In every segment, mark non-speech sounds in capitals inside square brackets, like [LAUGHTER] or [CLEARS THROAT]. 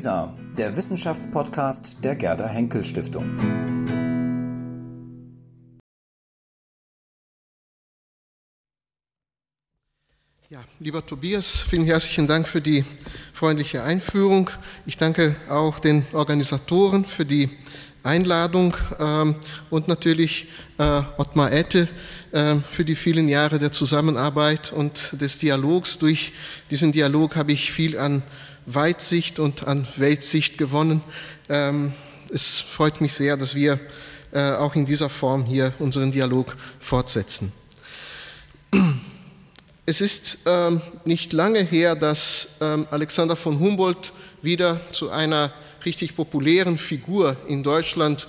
WISA, der Wissenschaftspodcast der Gerda Henkel Stiftung. Ja, lieber Tobias, vielen herzlichen Dank für die freundliche Einführung. Ich danke auch den Organisatoren für die Einladung ähm, und natürlich äh, Ottmar Ette äh, für die vielen Jahre der Zusammenarbeit und des Dialogs. Durch diesen Dialog habe ich viel an Weitsicht und an Weltsicht gewonnen. Ähm, es freut mich sehr, dass wir äh, auch in dieser Form hier unseren Dialog fortsetzen. Es ist ähm, nicht lange her, dass ähm, Alexander von Humboldt wieder zu einer richtig populären Figur in Deutschland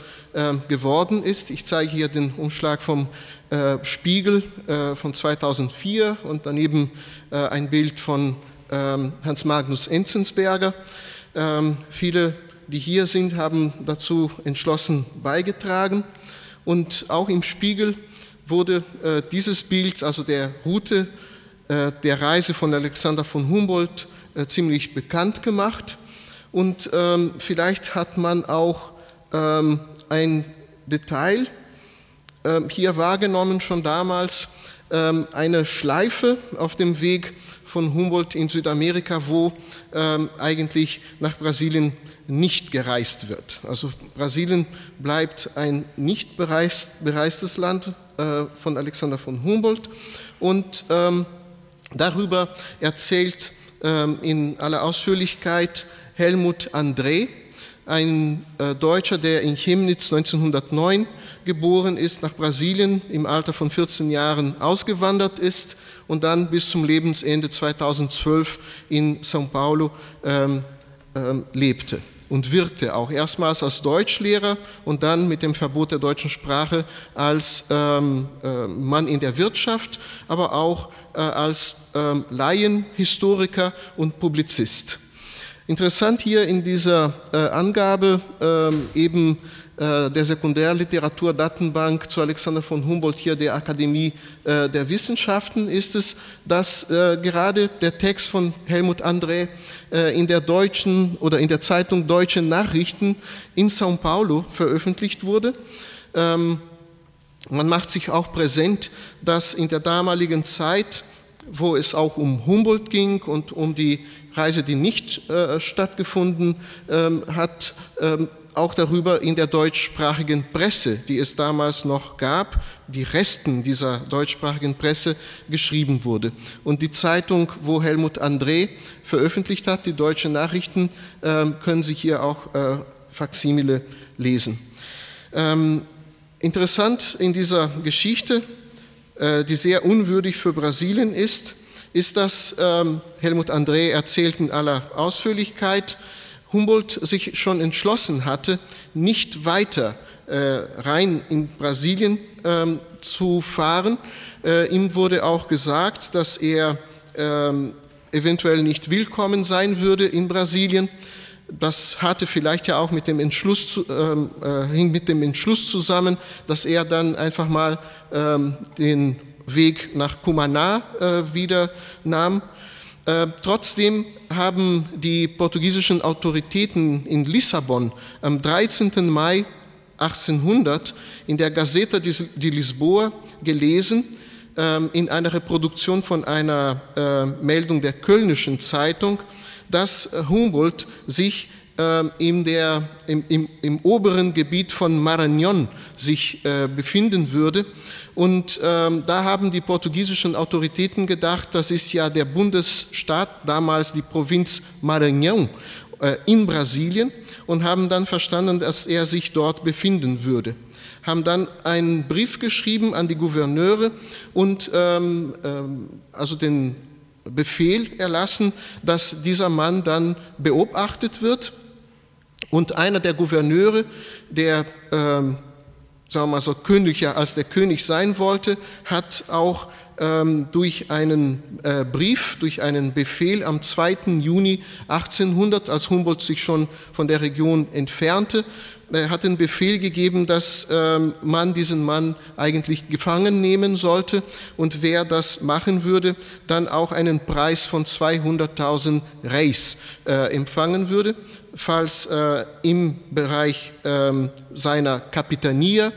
geworden ist. Ich zeige hier den Umschlag vom äh, Spiegel äh, von 2004 und daneben ein Bild von Hans Magnus Enzensberger. Ähm, viele, die hier sind, haben dazu entschlossen beigetragen. Und auch im Spiegel wurde äh, dieses Bild, also der Route äh, der Reise von Alexander von Humboldt, ziemlich bekannt gemacht. Und ähm, vielleicht hat man auch ähm, ein Detail ähm, hier wahrgenommen, schon damals ähm, eine Schleife auf dem Weg von Humboldt in Südamerika, wo ähm, eigentlich nach Brasilien nicht gereist wird. Also Brasilien bleibt ein nicht bereist, bereistes Land äh, von Alexander von Humboldt und ähm, darüber erzählt in aller Ausführlichkeit Helmut André, ein äh, Deutscher, der in Chemnitz 1909 geboren ist, nach Brasilien im Alter von 14 Jahren ausgewandert ist und dann bis zum Lebensende 2012 in São Paulo ähm, ähm, lebte und wirkte auch erstmals als Deutschlehrer und dann mit dem Verbot der deutschen Sprache als ähm, äh, Mann in der Wirtschaft, aber auch äh, als ähm, Laienhistoriker und Publizist. Interessant hier in dieser äh, Angabe ähm, eben der Sekundärliteraturdatenbank zu Alexander von Humboldt hier der Akademie äh, der Wissenschaften ist es, dass äh, gerade der Text von Helmut André äh, in der deutschen oder in der Zeitung Deutsche Nachrichten in São Paulo veröffentlicht wurde. Ähm, man macht sich auch präsent, dass in der damaligen Zeit wo es auch um Humboldt ging und um die Reise, die nicht äh, stattgefunden ähm, hat, ähm, auch darüber in der deutschsprachigen Presse, die es damals noch gab, die Resten dieser deutschsprachigen Presse geschrieben wurde. Und die Zeitung, wo Helmut André veröffentlicht hat, die Deutsche Nachrichten, äh, können Sie hier auch äh, Faximile lesen. Ähm, interessant in dieser Geschichte äh, die sehr unwürdig für Brasilien ist, ist, dass ähm, Helmut André erzählt in aller Ausführlichkeit, Humboldt sich schon entschlossen hatte, nicht weiter äh, rein in Brasilien ähm, zu fahren. Äh, ihm wurde auch gesagt, dass er ähm, eventuell nicht willkommen sein würde in Brasilien das hatte vielleicht ja auch mit dem Entschluss, ähm, äh, hing mit dem Entschluss zusammen, dass er dann einfach mal ähm, den Weg nach Cumaná äh, wieder nahm. Äh, trotzdem haben die portugiesischen Autoritäten in Lissabon am 13. Mai 1800 in der Gazeta de Lisboa gelesen, ähm, in einer Reproduktion von einer äh, Meldung der Kölnischen Zeitung, dass Humboldt sich äh, in der, im, im, im, oberen Gebiet von Maranhão sich äh, befinden würde. Und ähm, da haben die portugiesischen Autoritäten gedacht, das ist ja der Bundesstaat, damals die Provinz Maranhão äh, in Brasilien und haben dann verstanden, dass er sich dort befinden würde haben dann einen Brief geschrieben an die Gouverneure und ähm, ähm, also den Befehl erlassen, dass dieser Mann dann beobachtet wird. Und einer der Gouverneure, der, ähm, sagen wir mal so, königlicher als der König sein wollte, hat auch ähm, durch einen äh, Brief, durch einen Befehl am 2. Juni 1800, als Humboldt sich schon von der Region entfernte, er hat den Befehl gegeben, dass ähm, man diesen Mann eigentlich gefangen nehmen sollte und wer das machen würde, dann auch einen Preis von 200.000 Reis äh, empfangen würde, falls äh, im Bereich ähm, seiner Kapitania,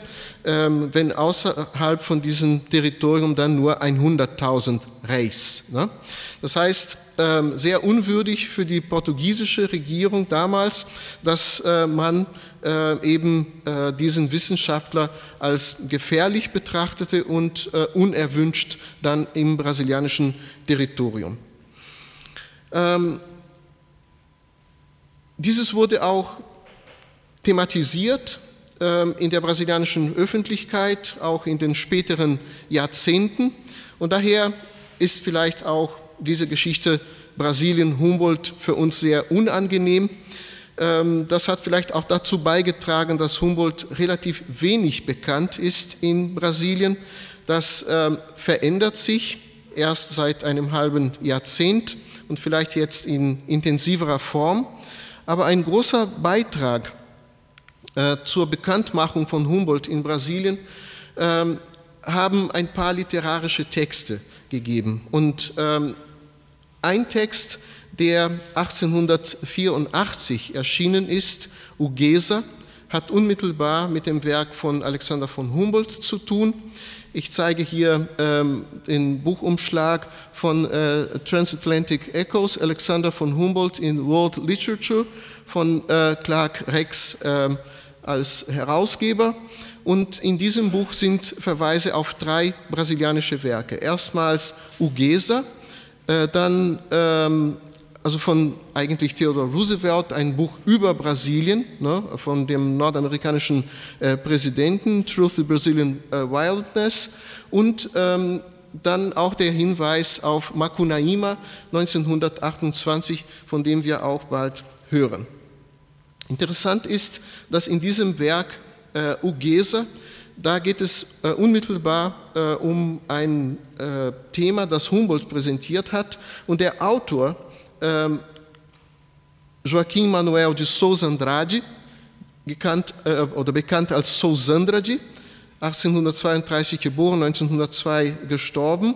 ähm, wenn außerhalb von diesem Territorium dann nur 100.000 Reis. Ne? Das heißt, ähm, sehr unwürdig für die portugiesische Regierung damals, dass äh, man äh, eben äh, diesen Wissenschaftler als gefährlich betrachtete und unerwünscht dann im brasilianischen Territorium. Ähm, dieses wurde auch thematisiert ähm, in der brasilianischen Öffentlichkeit, auch in den späteren Jahrzehnten. Und daher ist vielleicht auch diese Geschichte Brasilien, Humboldt für uns sehr unangenehm. Ähm, das hat vielleicht auch dazu beigetragen, dass Humboldt relativ wenig bekannt ist in Brasilien. Das ähm, verändert sich erst seit einem halben Jahrzehnt und vielleicht jetzt in intensiverer Form. Aber ein großer Beitrag äh, zur Bekanntmachung von Humboldt in Brasilien ähm, haben ein paar literarische Texte gegeben. Und ein Text, der 1884 erschienen ist, Ugesa, hat unmittelbar mit dem Werk von Alexander von Humboldt zu tun. Ich zeige hier ähm, den Buchumschlag von äh, Transatlantic Echoes, Alexander von Humboldt in World Literature von äh, Clark Rex äh, als Herausgeber. Und in diesem Buch sind Verweise auf drei brasilianische Werke. Erstmals Ugesa, äh, dann ähm, also von eigentlich Theodore Roosevelt ein Buch über Brasilien ne, von dem nordamerikanischen äh, Präsidenten Truth to Brazilian äh, Wildness und ähm, dann auch der Hinweis auf Macunaíma 1928, von dem wir auch bald hören. Interessant ist, dass in diesem Werk äh, Ugesa da geht es äh, unmittelbar äh, um ein äh, Thema, das Humboldt präsentiert hat. Und der Autor, Joaquim Manuel de Souza Andrade, gekannt, äh, oder bekannt als Souza Andrade, 1832 geboren, 1902 gestorben,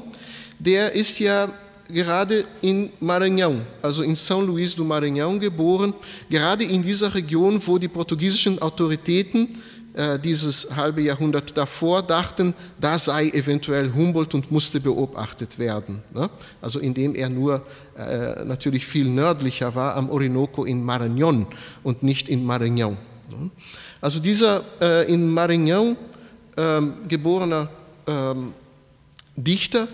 der ist ja gerade in Maranhão, also in São Luís do Maranhão geboren, gerade in dieser Region, wo die portugiesischen Autoritäten äh, dieses halbe Jahrhundert davor dachten, da sei eventuell Humboldt und musste beobachtet werden. Ne? Also indem er nur äh, natürlich viel nördlicher war am Orinoco in Maranhão und nicht in Maranhão. Ne? Also dieser äh, in Maranhão ähm, geborener ähm, Dichter,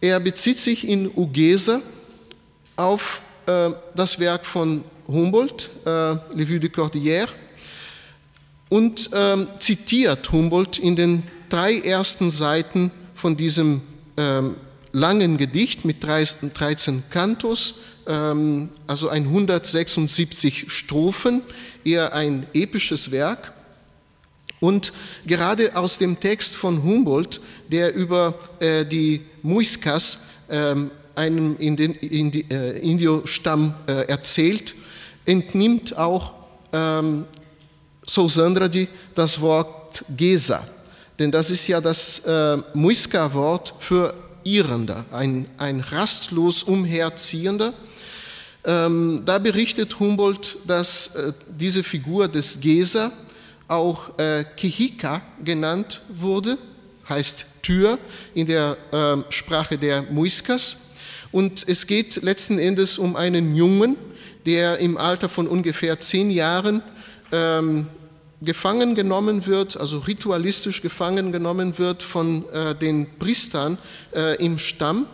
er bezieht sich in Ugesa auf äh, das Werk von Humboldt, äh, Le Vues de Cordillère, und ähm, zitiert Humboldt in den drei ersten Seiten von diesem ähm, langen Gedicht mit 13 Kantos, ähm, also 176 Strophen, eher ein episches Werk. Und gerade aus dem Text von Humboldt, der über äh, die Muiscas, äh, einem Indio-Stamm, äh, erzählt, entnimmt auch ähm, Sousandrade das Wort Gesa, denn das ist ja das äh, Muisca-Wort für Irrender, ein, ein rastlos Umherziehender. Ähm, da berichtet Humboldt, dass äh, diese Figur des Gesa auch äh, Kihika genannt wurde, heißt Tür in der äh, Sprache der Muiscas. Und es geht letzten Endes um einen Jungen, der im Alter von ungefähr zehn Jahren ähm, gefangen genommen wird, also ritualistisch gefangen genommen wird von äh, den Priestern äh, im Stamm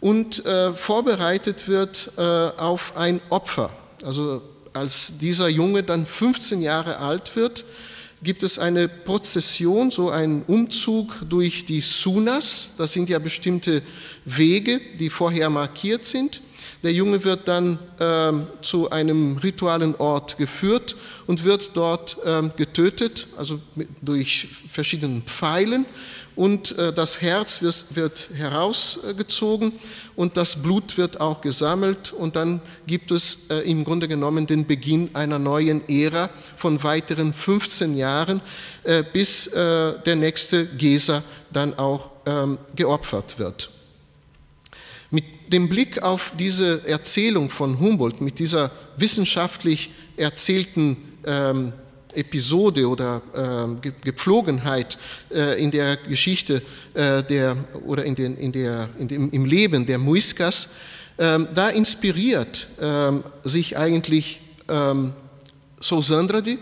und äh, vorbereitet wird äh, auf ein Opfer. Also als dieser Junge dann 15 Jahre alt wird, gibt es eine Prozession, so einen Umzug durch die Sunas. Das sind ja bestimmte Wege, die vorher markiert sind. Der Junge wird dann äh, zu einem ritualen Ort geführt und wird dort äh, getötet, also mit, durch verschiedene Pfeilen. Und äh, das Herz wird, wird herausgezogen und das Blut wird auch gesammelt. Und dann gibt es äh, im Grunde genommen den Beginn einer neuen Ära von weiteren 15 Jahren, äh, bis äh, der nächste Geser dann auch ähm, geopfert wird. Dem Blick auf diese Erzählung von Humboldt, mit dieser wissenschaftlich erzählten ähm, Episode oder äh, Gepflogenheit äh, in der Geschichte äh, der, oder in den, in der, in dem, im Leben der Muiscas, ähm, da inspiriert ähm, sich eigentlich ähm, Sousandrade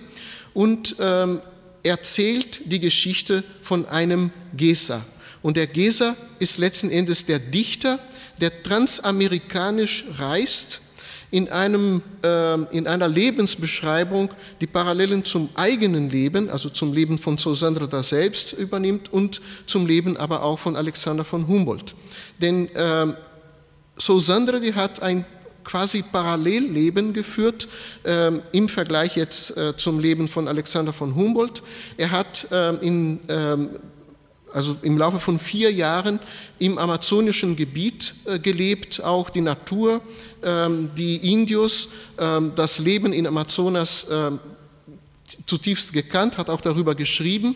und ähm, erzählt die Geschichte von einem Gesa. Und der Gesa ist letzten Endes der Dichter, der transamerikanisch reist, in, einem, äh, in einer Lebensbeschreibung die Parallelen zum eigenen Leben, also zum Leben von Sosandra selbst übernimmt und zum Leben aber auch von Alexander von Humboldt. Denn äh, Sosandra, die hat ein quasi Parallelleben geführt äh, im Vergleich jetzt äh, zum Leben von Alexander von Humboldt. Er hat äh, in ähm, also im Laufe von vier Jahren im amazonischen Gebiet äh, gelebt, auch die Natur, ähm, die Indios, ähm, das Leben in Amazonas ähm, zutiefst gekannt, hat auch darüber geschrieben,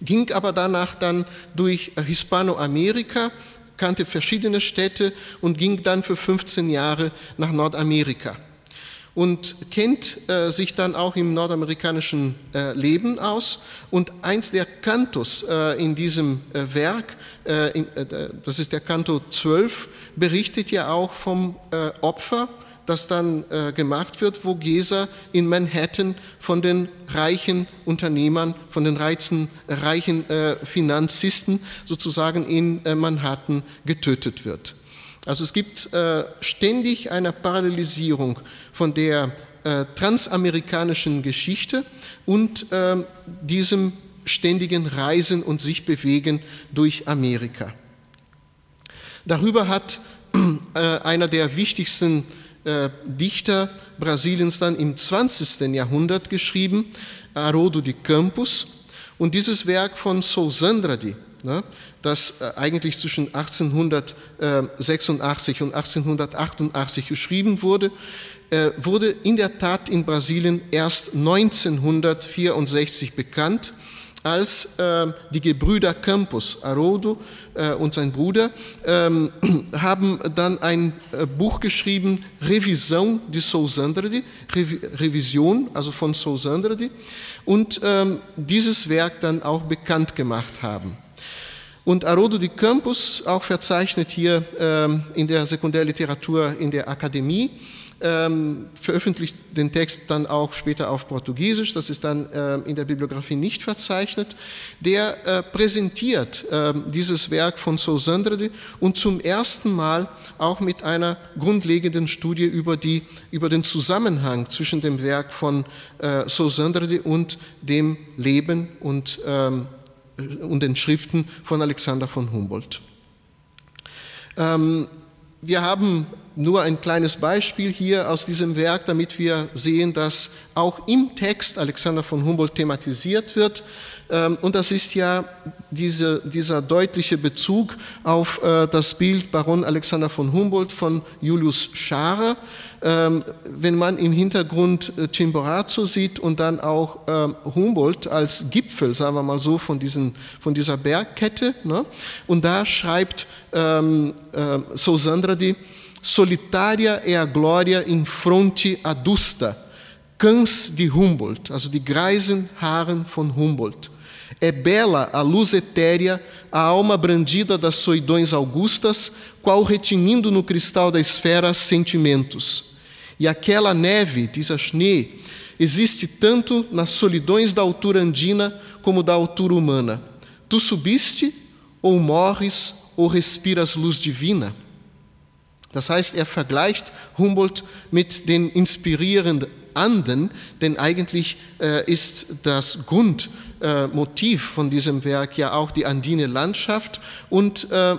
ging aber danach dann durch Hispanoamerika, kannte verschiedene Städte und ging dann für 15 Jahre nach Nordamerika und kennt äh, sich dann auch im nordamerikanischen äh, Leben aus. Und eins der Kantos äh, in diesem äh, Werk, äh, in, äh, das ist der Kanto 12, berichtet ja auch vom Opfer, das dann gemacht wird, wo Gesa in Manhattan von den reichen Unternehmern, von den reichen, reichen Finanzisten sozusagen in Manhattan getötet wird. Also es gibt äh, ständig eine Parallelisierung von der äh, transamerikanischen Geschichte und äh, diesem ständigen Reisen und sich bewegen durch Amerika. Darüber hat äh, einer der wichtigsten Dichter Brasiliens dann im 20. Jahrhundert geschrieben, Haroldo de Campos. Und dieses Werk von Sousandrade, ne, das äh, eigentlich zwischen 1886 und 1888 geschrieben wurde, äh, wurde in der Tat in Brasilien erst 1964 bekannt, als äh, die Gebrüder Campos, Haroldo und sein Bruder, ähm, [CLEARS THROAT] haben dann ein Buch geschrieben, Revisão de Sousandrade, Revision, also von Sousandrade, und ähm, dieses Werk dann auch bekannt gemacht haben. Und Haroldo de Campos, auch verzeichnet hier ähm, in der Sekundärliteratur in der Akademie, ähm, veröffentlicht den Text dann auch später auf Portugiesisch, das ist dann äh, in der Bibliografie nicht verzeichnet, der äh, präsentiert dieses Werk von Sousandrade und zum ersten Mal auch mit einer grundlegenden Studie über, die, über den Zusammenhang zwischen dem Werk von äh, Sousandrade und dem Leben und ähm, und den Schriften von Alexander von Humboldt. Ähm, wir haben nur ein kleines Beispiel hier aus diesem Werk, damit wir sehen, dass auch im Text Alexander von Humboldt thematisiert wird. Ähm, und das ist ja diese, dieser deutliche Bezug auf äh, das Bild Baron Alexander von Humboldt von Julius Scharer. Ähm, wenn man im Hintergrund äh, Chimborazo sieht und dann auch ähm, Humboldt als Gipfel, sagen wir mal so, von, diesen, von dieser Bergkette. Ne? Und da schreibt ähm, äh, Sousandrade, Solitária é a glória em fronte adusta, cães de Humboldt, also die greisen Haaren von Humboldt. É bela a luz etérea, a alma brandida das soidões augustas, qual retinindo no cristal da esfera sentimentos. E aquela neve, a Schnee, existe tanto nas solidões da altura andina como da altura humana. Tu subiste, ou morres, ou respiras luz divina. Das heißt, er vergleicht Humboldt mit den inspirierenden Anden, denn eigentlich äh, ist das Grundmotiv äh, von diesem Werk ja auch die andine Landschaft und äh,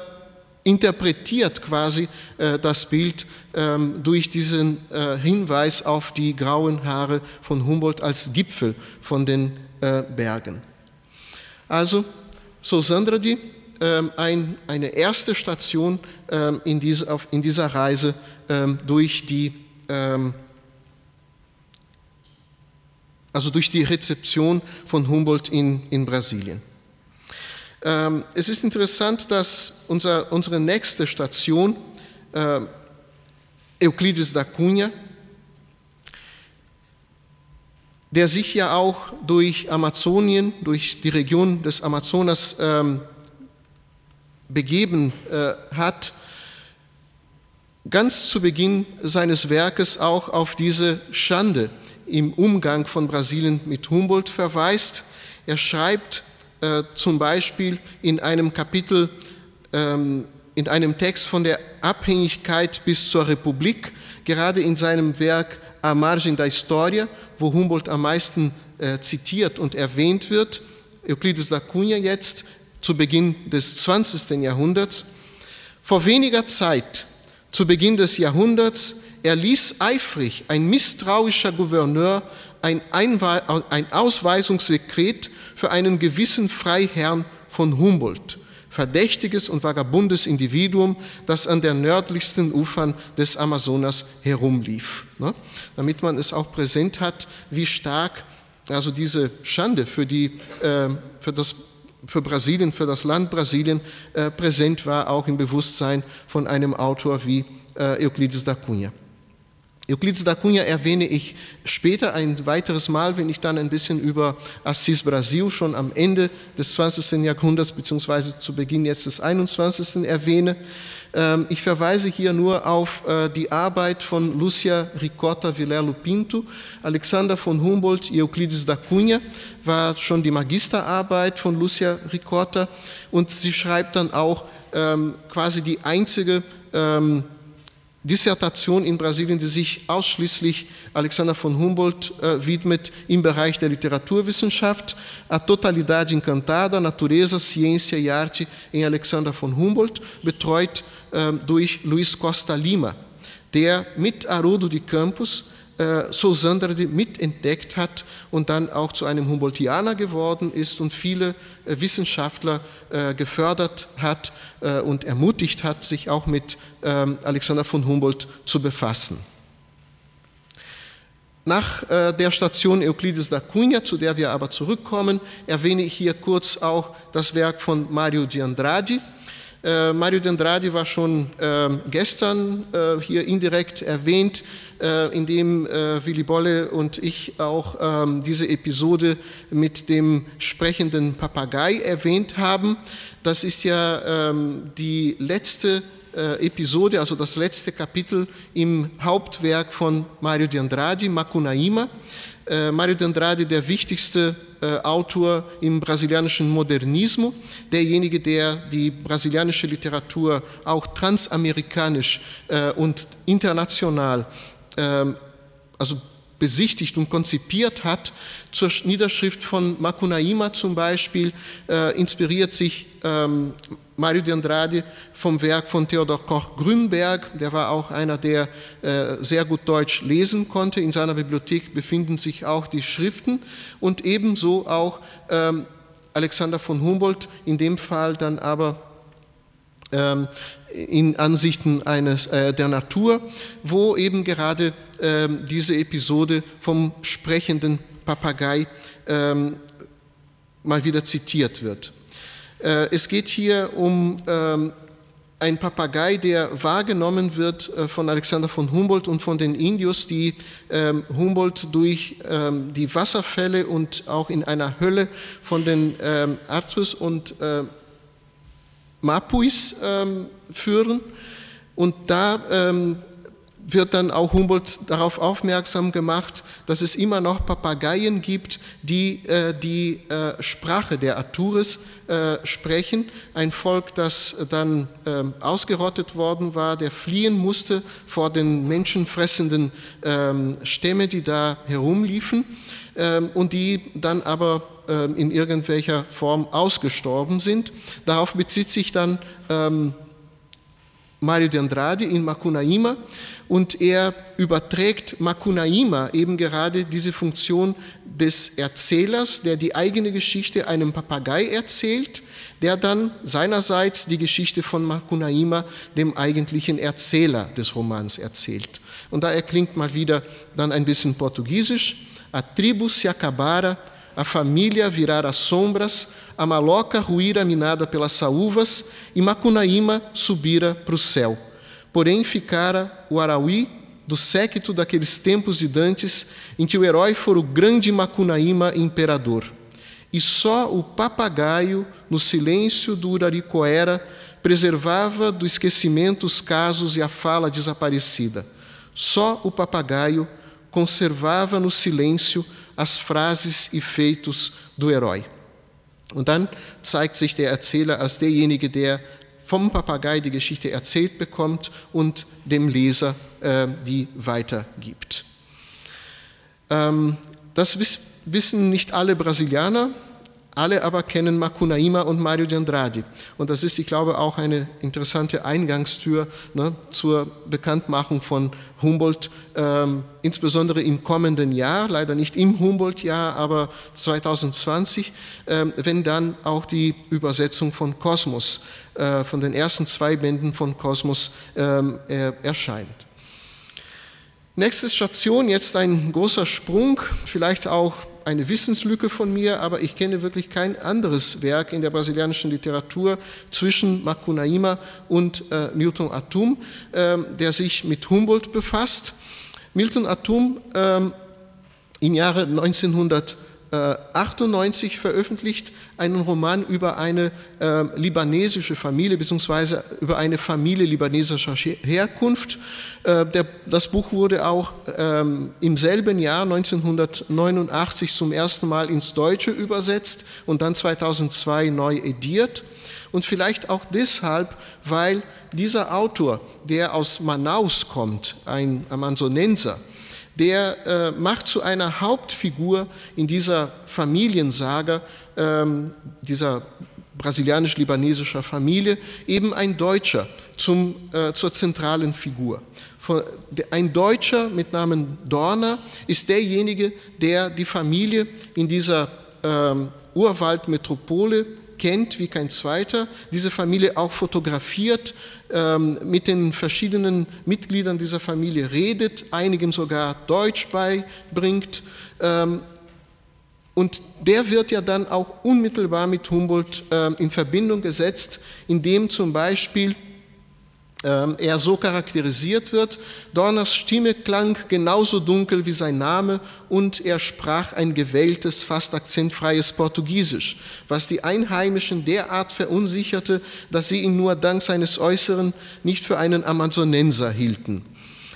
interpretiert quasi äh, das Bild ähm, durch diesen äh, Hinweis auf die grauen Haare von Humboldt als Gipfel von den äh, Bergen. Also, so Sandradi, ähm, ein, eine erste Station ähm, in, diese, auf, in dieser Reise ähm, durch die also durch die Rezeption von Humboldt in, in Brasilien. Ähm, es ist interessant, dass unser, unsere nächste Station, äh, Euclides da Cunha, der sich ja auch durch Amazonien, durch die Region des Amazonas ähm, begeben äh, hat, ganz zu Beginn seines Werkes auch auf diese Schande im Umgang von Brasilien mit Humboldt verweist. Er schreibt äh, zum Beispiel in einem Kapitel, ähm, in einem Text von der Abhängigkeit bis zur Republik, gerade in seinem Werk A Margem da História, wo Humboldt am meisten äh, zitiert und erwähnt wird, Euclides da Cunha jetzt, zu Beginn des 20. Jahrhunderts. Vor weniger Zeit, zu Beginn des Jahrhunderts, erließ eifrig ein misstrauischer Gouverneur ein, ein Ausweisungssekret für einen gewissen Freiherrn von Humboldt, verdächtiges und vagabundes Individuum, das an der nördlichsten Ufern des Amazonas herumlief. Ne? Damit man es auch präsent hat, wie stark also diese Schande für, die, äh, für das für Brasilien, für das Land Brasilien äh, präsent war, auch im Bewusstsein von einem Autor wie äh, Euclides da Cunha. Euclides da Cunha erwähne ich später ein weiteres Mal, wenn ich dann ein bisschen über Assis Brasil schon am Ende des 20. Jahrhunderts beziehungsweise zu Beginn jetzt des 21. erwähne. Ähm, ich verweise hier nur auf äh, die Arbeit von Lucia Ricotta Vilelo Pinto. Alexander von Humboldt, Euclides da Cunha war schon die Magisterarbeit von Lucia Ricotta und sie schreibt dann auch ähm, quasi die einzige ähm, Dissertation in Brasilien, die sich ausschließlich Alexander von Humboldt äh, widmet im Bereich der Literaturwissenschaft, A Totalidade Encantada, Natureza, Ciência e Arte em Alexander von Humboldt, betreut äh, durch Luiz Costa Lima, der mit Arudo de Campos äh, Sosandre mitentdeckt hat und dann auch zu einem Humboldtianer geworden ist und viele äh, Wissenschaftler äh, gefördert hat und ermutigt hat, sich auch mit ähm, Alexander von Humboldt zu befassen. Nach der Station Euclides da Cunha, zu der wir aber zurückkommen, erwähne ich hier kurz auch das Werk von Mario Andrade, äh, Mario Dendradi war schon äh, gestern äh, hier indirekt erwähnt, äh, indem äh, Willy Bolle und ich auch ähm, diese Episode mit dem sprechenden Papagei erwähnt haben. Das ist ja ähm, die letzte äh, Episode, also das letzte Kapitel im Hauptwerk von Mario de Macunaíma. Mario de Andrade, der wichtigste äh, Autor im brasilianischen Modernismus, derjenige, der die brasilianische Literatur auch transamerikanisch äh, und international ähm, also besichtigt und konzipiert hat. Zur Niederschrift von Macunaíma zum Beispiel äh, inspiriert sich ähm, Mario de Andrade vom Werk von Theodor Koch-Grünberg. Der war auch einer, der äh, sehr gut Deutsch lesen konnte. In seiner Bibliothek befinden sich auch die Schriften und ebenso auch ähm, Alexander von Humboldt, in dem Fall dann aber in Ansichten eines, äh, der Natur, wo eben gerade ähm, diese Episode vom sprechenden Papagei ähm, mal wieder zitiert wird. Äh, es geht hier um ähm, ein Papagei, der wahrgenommen wird äh, von Alexander von Humboldt und von den Indios, die ähm, Humboldt durch ähm, die Wasserfälle und auch in einer Hölle von den Artus und Mapuis führen. Und da wird dann auch Humboldt darauf aufmerksam gemacht, dass es immer noch Papageien gibt, die äh, die äh, Sprache der Atures äh, sprechen. Ein Volk, das dann ähm, ausgerottet worden war, der fliehen musste vor den menschenfressenden ähm, Stämme, die da herumliefen ähm, und die dann aber ähm, in irgendwelcher Form ausgestorben sind. Darauf bezieht sich dann ähm, Mario de Andrade in Macunaíma und er überträgt Macunaíma eben gerade diese Funktion des Erzählers, der die eigene Geschichte einem Papagei erzählt, der dann seinerseits die Geschichte von Macunaíma dem eigentlichen Erzähler des Romans erzählt. Und da erklingt mal wieder dann ein bisschen Portugiesisch. A tribo se acabara, a família virara sombras, a maloca ruíra minada pelas saúvas e Macunaíma subira para o céu. Porém ficara o Arauí do séquito daqueles tempos de Dantes, em que o herói fora o grande Macunaíma imperador. E só o papagaio, no silêncio do Uraricoera, preservava do esquecimento os casos e a fala desaparecida. Só o papagaio conservava no silêncio as Phrases e Feitos do Herói. Und dann zeigt sich der Erzähler als derjenige, der vom Papagei die Geschichte erzählt bekommt und dem Leser äh, die weitergibt. Ähm, das wissen nicht alle Brasilianer, alle aber kennen Macunaíma und Mario de Andrade. Und das ist, ich glaube, auch eine interessante Eingangstür ne, zur Bekanntmachung von Humboldt, ähm, insbesondere im kommenden Jahr, leider nicht im Humboldt-Jahr, aber 2020, ähm, wenn dann auch die Übersetzung von Kosmos, äh, von den ersten zwei Bänden von Kosmos ähm, äh, erscheint. Nächste Station, jetzt ein großer Sprung, vielleicht auch eine Wissenslücke von mir, aber ich kenne wirklich kein anderes Werk in der brasilianischen Literatur zwischen Macunaíma und äh, Milton Atum, äh, der sich mit Humboldt befasst. Milton Atum äh, im Jahre 1900 98 veröffentlicht einen Roman über eine äh, libanesische Familie beziehungsweise über eine Familie libanesischer Herkunft. Äh, der, das Buch wurde auch ähm, im selben Jahr 1989 zum ersten Mal ins Deutsche übersetzt und dann 2002 neu ediert. Und vielleicht auch deshalb, weil dieser Autor, der aus Manaus kommt, ein Amazonenser, der äh, macht zu einer Hauptfigur in dieser Familiensaga, ähm, dieser brasilianisch-libanesischer Familie, eben ein Deutscher zum, äh, zur zentralen Figur. Ein Deutscher mit Namen Dorner ist derjenige, der die Familie in dieser ähm, Urwaldmetropole kennt wie kein zweiter, diese Familie auch fotografiert, ähm, mit den verschiedenen Mitgliedern dieser Familie redet, einigen sogar Deutsch beibringt. Ähm, und der wird ja dann auch unmittelbar mit Humboldt ähm, in Verbindung gesetzt, indem zum Beispiel er so charakterisiert wird. Dorners Stimme klang genauso dunkel wie sein Name und er sprach ein gewähltes, fast akzentfreies Portugiesisch, was die Einheimischen derart verunsicherte, dass sie ihn nur dank seines Äußeren nicht für einen Amazonenser hielten.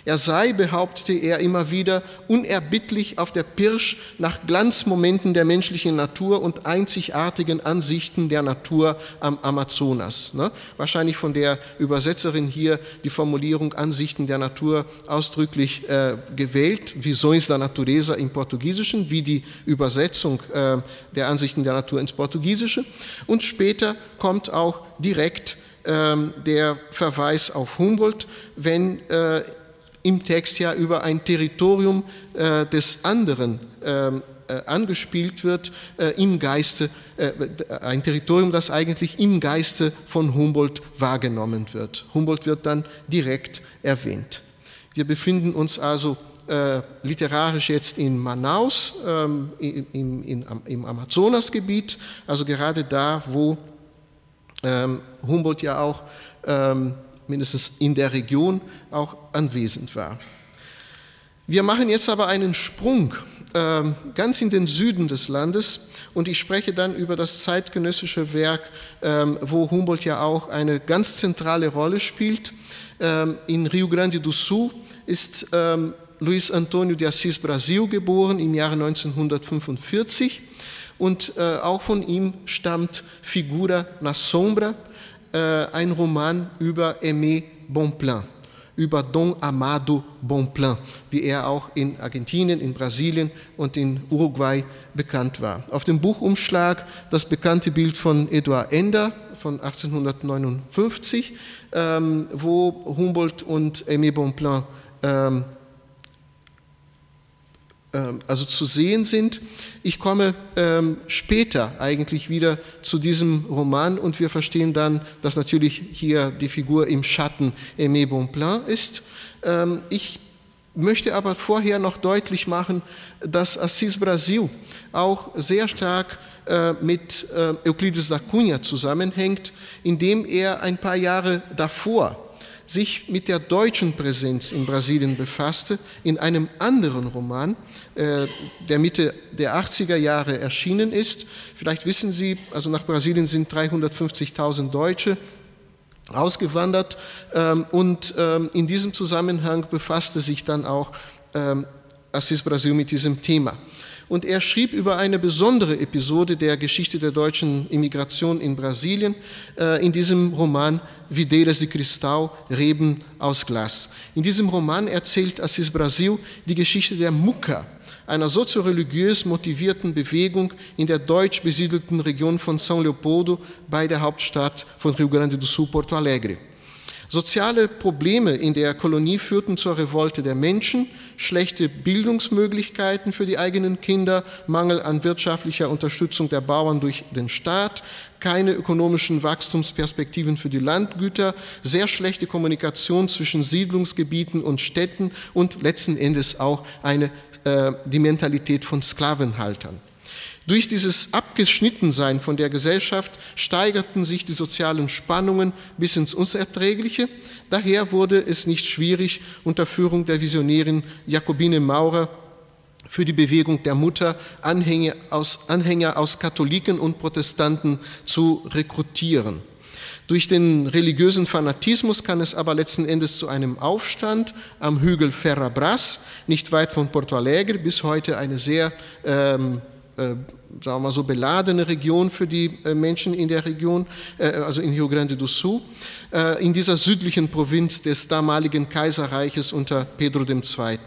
Er sei, behauptete er immer wieder, unerbittlich auf der Pirsch nach Glanzmomenten der menschlichen Natur und einzigartigen Ansichten der Natur am Amazonas. Ne? Wahrscheinlich von der Übersetzerin hier die Formulierung Ansichten der Natur ausdrücklich äh, gewählt, Visões da Natureza im Portugiesischen, wie die Übersetzung äh, der Ansichten der Natur ins Portugiesische. Und später kommt auch direkt ähm, der Verweis auf Humboldt, wenn äh, im Text ja über ein Territorium äh, des anderen ähm, äh, angespielt wird, äh, im Geiste, äh, ein Territorium, das eigentlich im Geiste von Humboldt wahrgenommen wird. Humboldt wird dann direkt erwähnt. Wir befinden uns also äh, literarisch jetzt in Manaus, ähm, in, in, im Amazonasgebiet, also gerade da, wo ähm, Humboldt ja auch ähm, mindestens in der Region auch anwesend war. Wir machen jetzt aber einen Sprung äh, ganz in den Süden des Landes und ich spreche dann über das zeitgenössische Werk, äh, wo Humboldt ja auch eine ganz zentrale Rolle spielt. Ähm, in Rio Grande do Sul ist ähm, Luiz Antônio de Assis Brasil geboren im Jahre 1945 und äh, auch von ihm stammt Figura na Sombra, äh, ein Roman über Aimé Bonpland, über Don Amado Bonplan, wie er auch in Argentinien, in Brasilien und in Uruguay bekannt war. Auf dem Buchumschlag das bekannte Bild von Eduard Ender von 1859, ähm, wo Humboldt und Aimé Bonplan ähm, ähm, also zu sehen sind. Ich komme ähm, später eigentlich wieder zu diesem Roman und wir verstehen dann, dass natürlich hier die Figur im Schatten Aimé Bonplan ist. Ähm, ich möchte aber vorher noch deutlich machen, dass Assis Brasil auch sehr stark äh, mit äh, Euclides da Cunha zusammenhängt, indem er ein paar Jahre davor sich mit der deutschen Präsenz in Brasilien befasste, in einem anderen Roman, äh, der Mitte der 80er Jahre erschienen ist. Vielleicht wissen Sie, also nach Brasilien sind 350.000 Deutsche ausgewandert ähm, und ähm, in diesem Zusammenhang befasste sich dann auch ähm, Assis Brasil mit diesem Thema und er schrieb über eine besondere Episode der Geschichte der deutschen Immigration in Brasilien äh, in diesem Roman Videiras de Cristal, Reben aus Glas. In diesem Roman erzählt Assis Brasil die Geschichte der Mucca, einer sozioreligiös motivierten Bewegung in der deutsch besiedelten Region von São Leopoldo bei der Hauptstadt von Rio Grande do Sul, Porto Alegre. Soziale Probleme in der Kolonie führten zur Revolte der Menschen, schlechte Bildungsmöglichkeiten für die eigenen Kinder, Mangel an wirtschaftlicher Unterstützung der Bauern durch den Staat, keine ökonomischen Wachstumsperspektiven für die Landgüter, sehr schlechte Kommunikation zwischen Siedlungsgebieten und Städten und letzten Endes auch eine, äh, die Mentalität von Sklavenhaltern. Durch dieses Abgeschnittensein von der Gesellschaft steigerten sich die sozialen Spannungen bis ins Unerträgliche. Daher wurde es nicht schwierig, unter Führung der Visionärin Jakobine Maurer für die Bewegung der Mutter Anhänger aus, Anhänger aus Katholiken und Protestanten zu rekrutieren. Durch den religiösen Fanatismus kann es aber letzten Endes zu einem Aufstand am Hügel Ferrabras, nicht weit von Porto Alegre, bis heute eine sehr ähm, äh, sagen wir mal so, beladene Region für die äh, Menschen in der Region, äh, also in Rio Grande do Sul, in dieser südlichen Provinz des damaligen Kaiserreiches unter Pedro II.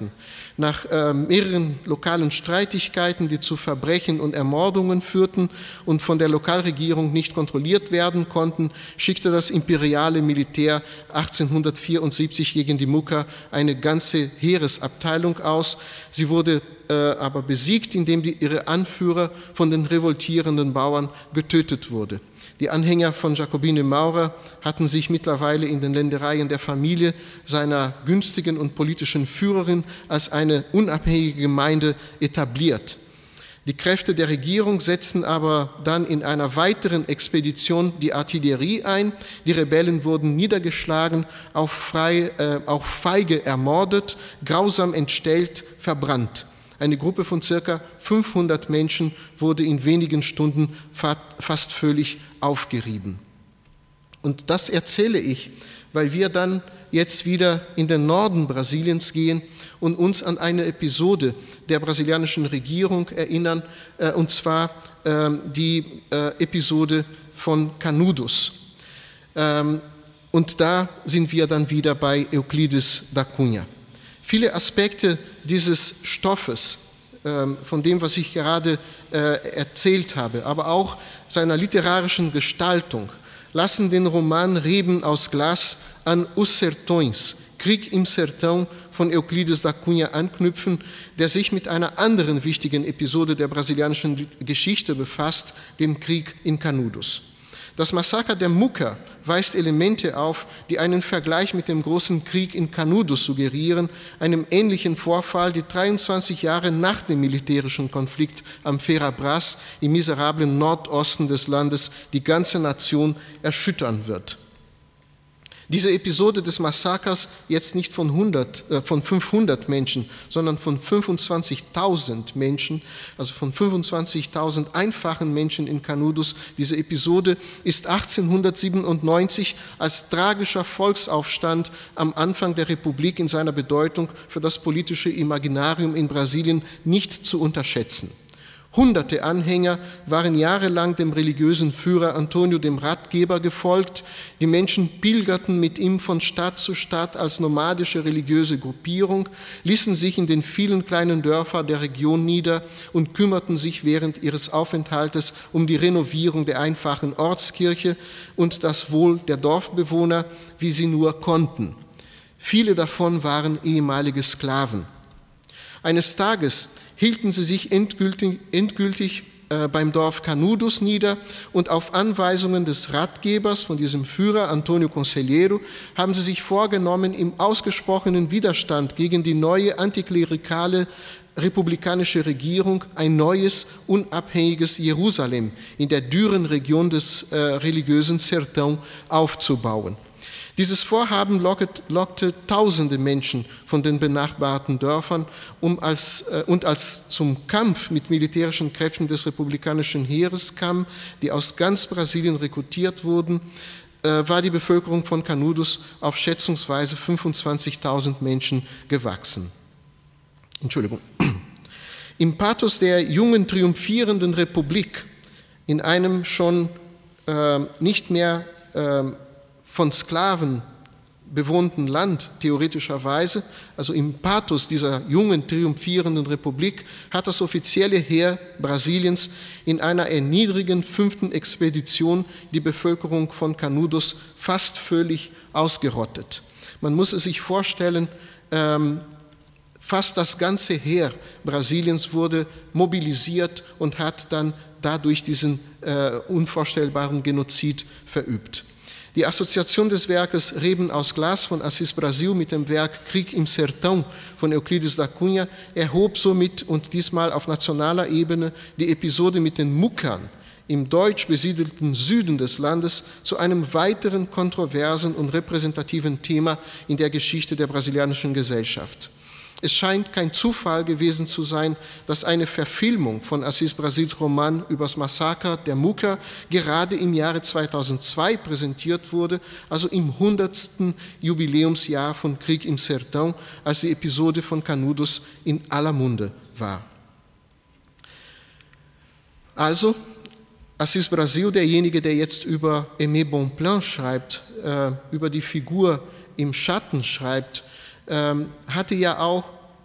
Nach mehreren lokalen Streitigkeiten, die zu Verbrechen und Ermordungen führten und von der Lokalregierung nicht kontrolliert werden konnten, schickte das imperiale Militär 1874 gegen die Mucka eine ganze Heeresabteilung aus. Sie wurde äh, aber besiegt, indem die, ihre Anführer von den revoltierenden Bauern getötet wurde. Die Anhänger von Jacobine Maurer hatten sich mittlerweile in den Ländereien der Familie seiner günstigen und politischen Führerin als eine unabhängige Gemeinde etabliert. Die Kräfte der Regierung setzten aber dann in einer weiteren Expedition die Artillerie ein. Die Rebellen wurden niedergeschlagen, auch, frei, äh, auch feige ermordet, grausam entstellt, verbrannt. Eine Gruppe von circa 500 Menschen wurde in wenigen Stunden fast völlig aufgerieben. Und das erzähle ich, weil wir dann jetzt wieder in den Norden Brasiliens gehen und uns an eine Episode der brasilianischen Regierung erinnern, äh, und zwar ähm, die äh, Episode von Canudos. Ähm, und da sind wir dann wieder bei Euclides da Cunha. Viele Aspekte dieses Stoffes, ähm, von dem, was ich gerade äh, erzählt habe, aber auch seiner literarischen Gestaltung, lassen den Roman Reben aus Glas an Os Sertões, Krieg im Sertão von Euclides da Cunha anknüpfen, der sich mit einer anderen wichtigen Episode der brasilianischen Geschichte befasst, dem Krieg in Canudos. Das Massaker der Mucca weist Elemente auf, die einen Vergleich mit dem großen Krieg in Canudos suggerieren, einem ähnlichen Vorfall, die 23 Jahre nach dem militärischen Konflikt am Ferrabras im miserablen Nordosten des Landes die ganze Nation erschüttern wird. Diese Episode des Massakers jetzt nicht von, 100, äh, von 500 Menschen, sondern von 25.000 Menschen, also von 25.000 einfachen Menschen in Canudos. Diese Episode ist 1897 als tragischer Volksaufstand am Anfang der Republik in seiner Bedeutung für das politische Imaginarium in Brasilien nicht zu unterschätzen. Hunderte Anhänger waren jahrelang dem religiösen Führer Antonio dem Ratgeber gefolgt. Die Menschen pilgerten mit ihm von Stadt zu Stadt als nomadische religiöse Gruppierung, ließen sich in den vielen kleinen Dörfern der Region nieder und kümmerten sich während ihres Aufenthaltes um die Renovierung der einfachen Ortskirche und das Wohl der Dorfbewohner, wie sie nur konnten. Viele davon waren ehemalige Sklaven. Eines Tages hielten sie sich endgültig, endgültig äh, beim Dorf Canudus nieder und auf Anweisungen des Ratgebers von diesem Führer Antonio Conselheiro haben sie sich vorgenommen, im ausgesprochenen Widerstand gegen die neue antiklerikale republikanische Regierung ein neues, unabhängiges Jerusalem in der dürren Region des äh, religiösen Sertão aufzubauen. Dieses Vorhaben lockte tausende Menschen von den benachbarten Dörfern um als, äh, und als zum Kampf mit militärischen Kräften des republikanischen Heeres kam, die aus ganz Brasilien rekrutiert wurden, äh, war die Bevölkerung von Canudos auf schätzungsweise 25.000 Menschen gewachsen. Entschuldigung. Im Pathos der jungen, triumphierenden Republik, in einem schon äh, nicht mehr äh, von Sklaven bewohnten Land, theoretischerweise, also im Pathos dieser jungen, triumphierenden Republik, hat das offizielle Heer Brasiliens in einer erniedrigen fünften Expedition die Bevölkerung von Canudos fast völlig ausgerottet. Man muss es sich vorstellen, ähm, fast das ganze Heer Brasiliens wurde mobilisiert und hat dann dadurch diesen äh, unvorstellbaren Genozid verübt. Die Assoziation des Werkes Reben aus Glas von Assis Brasil mit dem Werk Krieg im Sertão von Euclides da Cunha erhob somit und diesmal auf nationaler Ebene die Episode mit den Muckern im deutsch besiedelten Süden des Landes zu einem weiteren kontroversen und repräsentativen Thema in der Geschichte der brasilianischen Gesellschaft. Es scheint kein Zufall gewesen zu sein, dass eine Verfilmung von Assis Brasils Roman übers Massaker der Mucker gerade im Jahre 2002 präsentiert wurde, also im 100. Jubiläumsjahr von Krieg im Sertão, als die Episode von Canudos in aller Munde war. Also, Assis Brasil, derjenige, der jetzt über Aimé Bonplan schreibt, äh, über die Figur im Schatten schreibt, hatte ja auch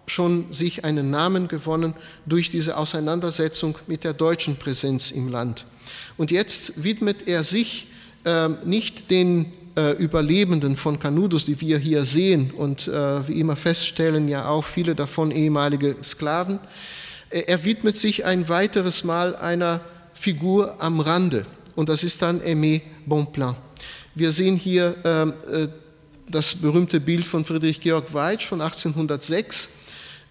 schon sich einen Namen gewonnen durch diese Auseinandersetzung mit der deutschen Präsenz im Land. Und jetzt widmet er sich äh, nicht den äh, Überlebenden von Canudos, die wir hier sehen und äh, wie immer feststellen, ja auch viele davon ehemalige Sklaven. Er widmet sich ein weiteres Mal einer Figur am Rande und das ist dann Aimé Bonplan. Wir sehen hier ähm, äh, das berühmte Bild von Friedrich Georg Weitsch von 1806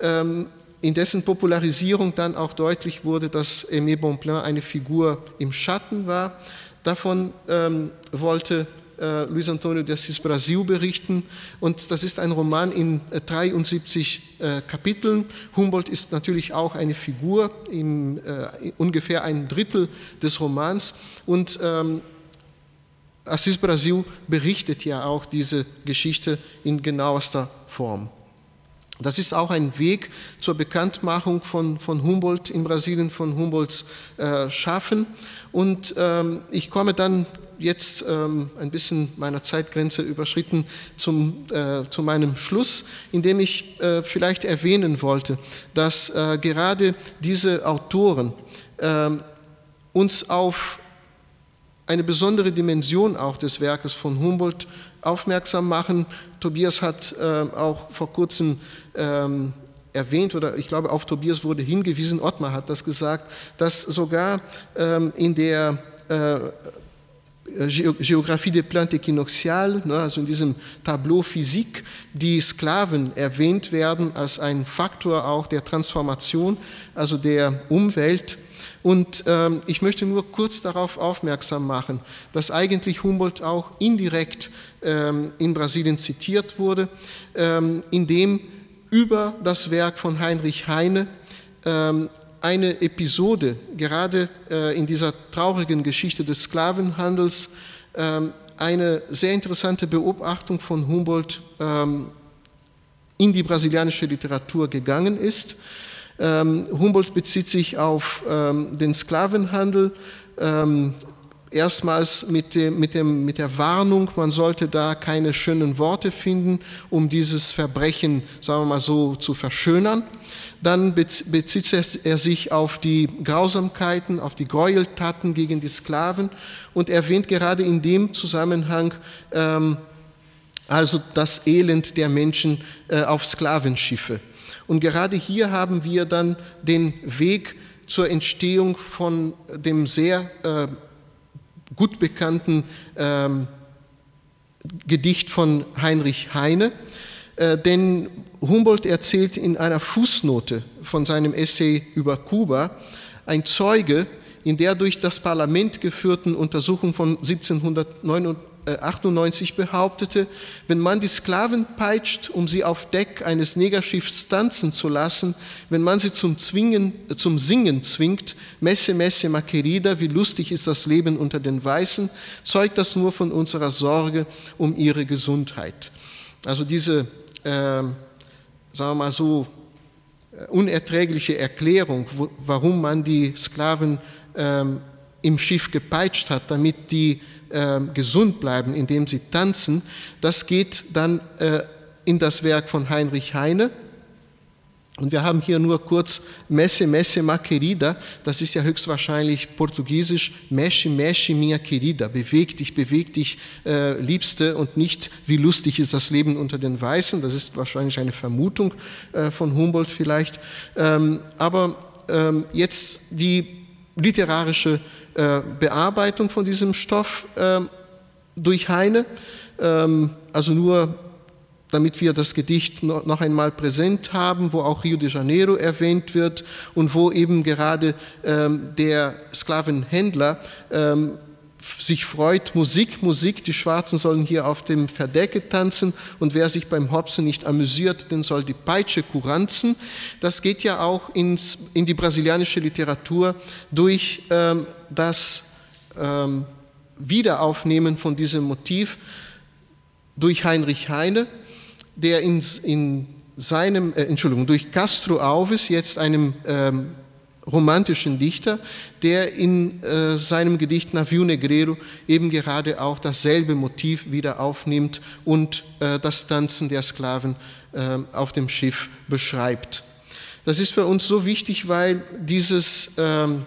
ähm, in dessen Popularisierung dann auch deutlich wurde, dass Aimé Bonplan eine Figur im Schatten war. Davon ähm, wollte äh, Luis Antonio de Assis Brasil berichten und das ist ein Roman in äh, 73 äh, Kapiteln. Humboldt ist natürlich auch eine Figur, äh, ungefähr ein Drittel des Romans und ähm, Assis Brasil berichtet ja auch diese Geschichte in genauester Form. Das ist auch ein Weg zur Bekanntmachung von, von Humboldt in Brasilien, von Humboldts äh, Schaffen. Und ähm, ich komme dann jetzt ähm, ein bisschen meiner Zeitgrenze überschritten zum, äh, zu meinem Schluss, indem ich äh, vielleicht erwähnen wollte, dass äh, gerade diese Autoren ähm, uns auf eine besondere Dimension auch des Werkes von Humboldt aufmerksam machen. Tobias hat äh, auch vor kurzem ähm, erwähnt oder ich glaube auf Tobias wurde hingewiesen, Ottmar hat das gesagt, dass sogar ähm, in der äh, Geographie des Plantes Equinoxiales, ne, also in diesem Tableau Physik, die Sklaven erwähnt werden als ein Faktor auch der Transformation, also der Umwelt. Und ähm, ich möchte nur kurz darauf aufmerksam machen, dass eigentlich Humboldt auch indirekt ähm, in Brasilien zitiert wurde, ähm, indem über das Werk von Heinrich Heine eine Episode, gerade äh, in dieser traurigen Geschichte des Sklavenhandels, ähm, eine sehr interessante Beobachtung von Humboldt ähm, in die brasilianische Literatur gegangen ist. Ähm, Humboldt bezieht sich auf den Sklavenhandel, erstmals mit, dem, mit, dem, mit der Warnung, man sollte da keine schönen Worte finden, um dieses Verbrechen, sagen wir mal so, zu verschönern. Dann bezieht er sich auf die Grausamkeiten, auf die Gräueltaten gegen die Sklaven und erwähnt gerade in dem Zusammenhang ähm, also das Elend der Menschen äh, auf Sklavenschiffe. Und gerade hier haben wir dann den Weg zur Entstehung von dem sehr äh, gut bekannten ähm, Gedicht von Heinrich Heine, äh, denn Humboldt erzählt in einer Fußnote von seinem Essay über Kuba, ein Zeuge in der durch das Parlament geführten Untersuchung von 1799 98 behauptete, wenn man die Sklaven peitscht, um sie auf Deck eines Negerschiffs tanzen zu lassen, wenn man sie zum, Zwingen, zum Singen zwingt, Messe, Messe, Maquerida, wie lustig ist das Leben unter den Weißen, zeugt das nur von unserer Sorge um ihre Gesundheit. Also diese, äh, sagen wir mal so, äh, unerträgliche Erklärung, warum man die Sklaven äh, im Schiff gepeitscht hat, damit die äh, gesund bleiben, indem sie tanzen, das geht dann äh, in das Werk von Heinrich Heine. Und wir haben hier nur kurz Messe, Messe, ma querida. Das ist ja höchstwahrscheinlich portugiesisch Mexe, Mexe, minha querida. Beweg dich, beweg dich, äh, Liebste. Und nicht, wie lustig ist das Leben unter den Weißen. Das ist wahrscheinlich eine Vermutung äh, von Humboldt vielleicht. Ähm, aber ähm, jetzt die literarische Bearbeitung von diesem Stoff ähm, durch Heine. Ähm, also nur damit wir das Gedicht noch einmal präsent haben, wo auch Rio de Janeiro erwähnt wird und wo eben gerade ähm, der Sklavenhändler sich freut, Musik, Musik, die Schwarzen sollen hier auf dem Verdecke tanzen und wer sich beim Hopsen nicht amüsiert, den soll die Peitsche kuranzen. Das geht ja auch ins, in die brasilianische Literatur durch ähm, das ähm, Wiederaufnehmen von diesem Motiv durch Heinrich Heine, der in, in seinem, äh, Entschuldigung, durch Castro Alves, jetzt einem ähm, romantischen Dichter, der in äh, seinem Gedicht Navio Negrero eben gerade auch dasselbe Motiv wieder aufnimmt und äh, das Tanzen der Sklaven äh, auf dem Schiff beschreibt. Das ist für uns so wichtig, weil dieses, ähm,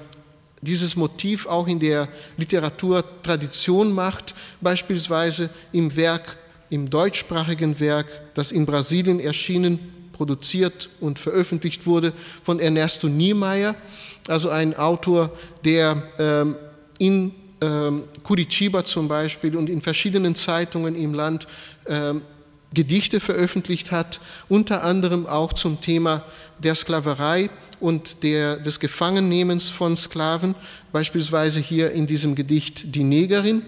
dieses Motiv auch in der Literatur Tradition macht, beispielsweise im Werk, im deutschsprachigen Werk, das in Brasilien erschienen produziert und veröffentlicht wurde von Ernesto Niemeyer, also ein Autor, der ähm, in ähm, Curitiba zum Beispiel und in verschiedenen Zeitungen im Land ähm, Gedichte veröffentlicht hat, unter anderem auch zum Thema der Sklaverei und der, des Gefangennehmens von Sklaven, beispielsweise hier in diesem Gedicht Die Negerin.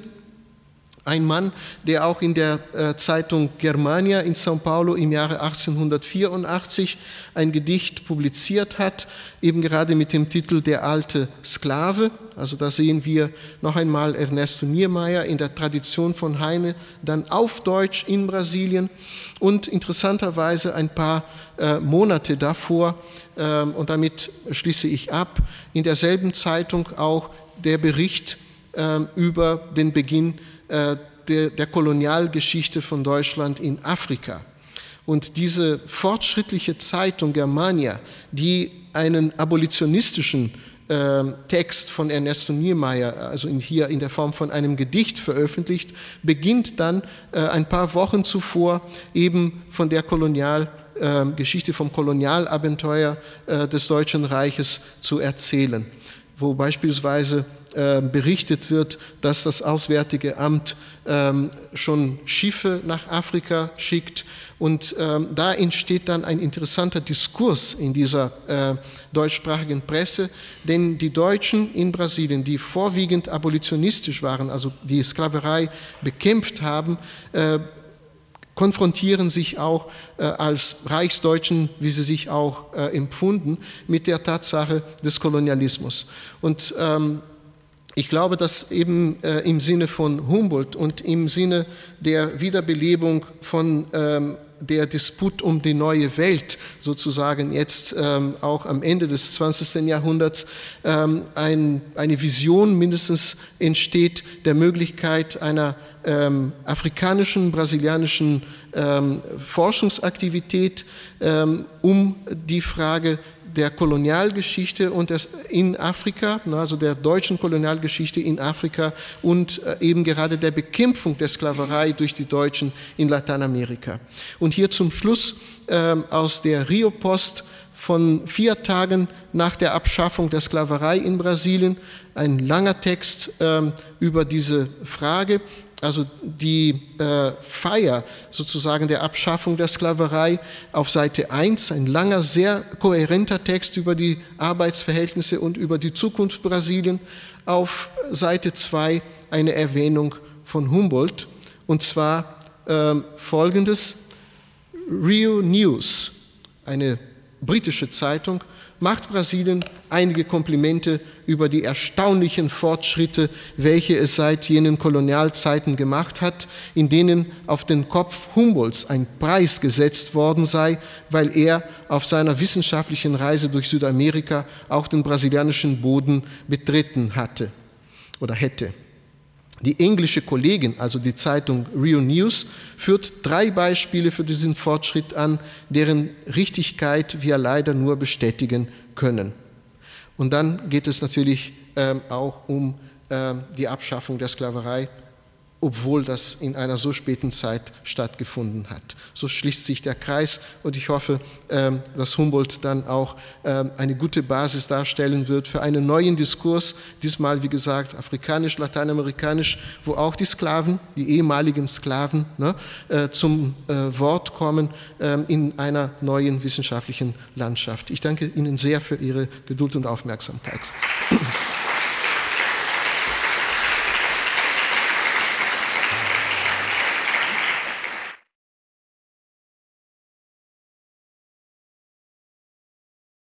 Ein Mann, der auch in der äh, Zeitung Germania in São Paulo im Jahre 1884 ein Gedicht publiziert hat, eben gerade mit dem Titel Der alte Sklave. Also da sehen wir noch einmal Ernesto Niemeyer in der Tradition von Heine, dann auf Deutsch in Brasilien und interessanterweise ein paar äh, Monate davor, äh, und damit schließe ich ab, in derselben Zeitung auch der Bericht äh, über den Beginn äh, der, der Kolonialgeschichte von Deutschland in Afrika. Und diese fortschrittliche Zeitung Germania, die einen abolitionistischen äh, Text von Ernesto Niemeyer, also in, hier in der Form von einem Gedicht veröffentlicht, beginnt dann äh, ein paar Wochen zuvor eben von der Kolonialgeschichte, äh, vom Kolonialabenteuer äh, des Deutschen Reiches zu erzählen, wo beispielsweise ähm, berichtet wird, dass das Auswärtige Amt ähm, schon Schiffe nach Afrika schickt. Und ähm, da entsteht dann ein interessanter Diskurs in dieser äh, deutschsprachigen Presse, denn die Deutschen in Brasilien, die vorwiegend abolitionistisch waren, also die Sklaverei bekämpft haben, äh, konfrontieren sich auch äh, als Reichsdeutschen, wie sie sich auch äh, empfunden, mit der Tatsache des Kolonialismus. Und ähm, ich glaube, dass eben äh, im Sinne von Humboldt und im Sinne der Wiederbelebung von ähm, der Disput um die neue Welt sozusagen jetzt ähm, auch am Ende des 20. Jahrhunderts ähm, ein, eine Vision mindestens entsteht der Möglichkeit einer ähm, afrikanischen, brasilianischen ähm, Forschungsaktivität ähm, um die Frage der Kolonialgeschichte und in Afrika, also der deutschen Kolonialgeschichte in Afrika und äh, eben gerade der Bekämpfung der Sklaverei durch die Deutschen in Lateinamerika. Und hier zum Schluss äh, aus der Rio Post von vier Tagen nach der Abschaffung der Sklaverei in Brasilien, ein langer Text äh, über diese Frage also die äh, Feier sozusagen der Abschaffung der Sklaverei auf Seite 1, ein langer, sehr kohärenter Text über die Arbeitsverhältnisse und über die Zukunft Brasilien. Auf Seite 2 eine Erwähnung von Humboldt und zwar äh, folgendes, Rio News, eine britische Zeitung, macht Brasilien einige Komplimente über die erstaunlichen Fortschritte, welche es seit jenen Kolonialzeiten gemacht hat, in denen auf den Kopf Humboldts ein Preis gesetzt worden sei, weil er auf seiner wissenschaftlichen Reise durch Südamerika auch den brasilianischen Boden betreten hatte oder hätte. Die englische Kollegin, also die Zeitung Rio News, führt drei Beispiele für diesen Fortschritt an, deren Richtigkeit wir leider nur bestätigen können. Und dann geht es natürlich ähm, auch um ähm, die Abschaffung der Sklaverei obwohl das in einer so späten Zeit stattgefunden hat. So schließt sich der Kreis und ich hoffe, ähm, dass Humboldt dann auch ähm, eine gute Basis darstellen wird für einen neuen Diskurs, diesmal wie gesagt afrikanisch, lateinamerikanisch, wo auch die Sklaven, die ehemaligen Sklaven ne, äh, zum äh, Wort kommen ähm, in einer neuen wissenschaftlichen Landschaft. Ich danke Ihnen sehr für Ihre Geduld und Aufmerksamkeit.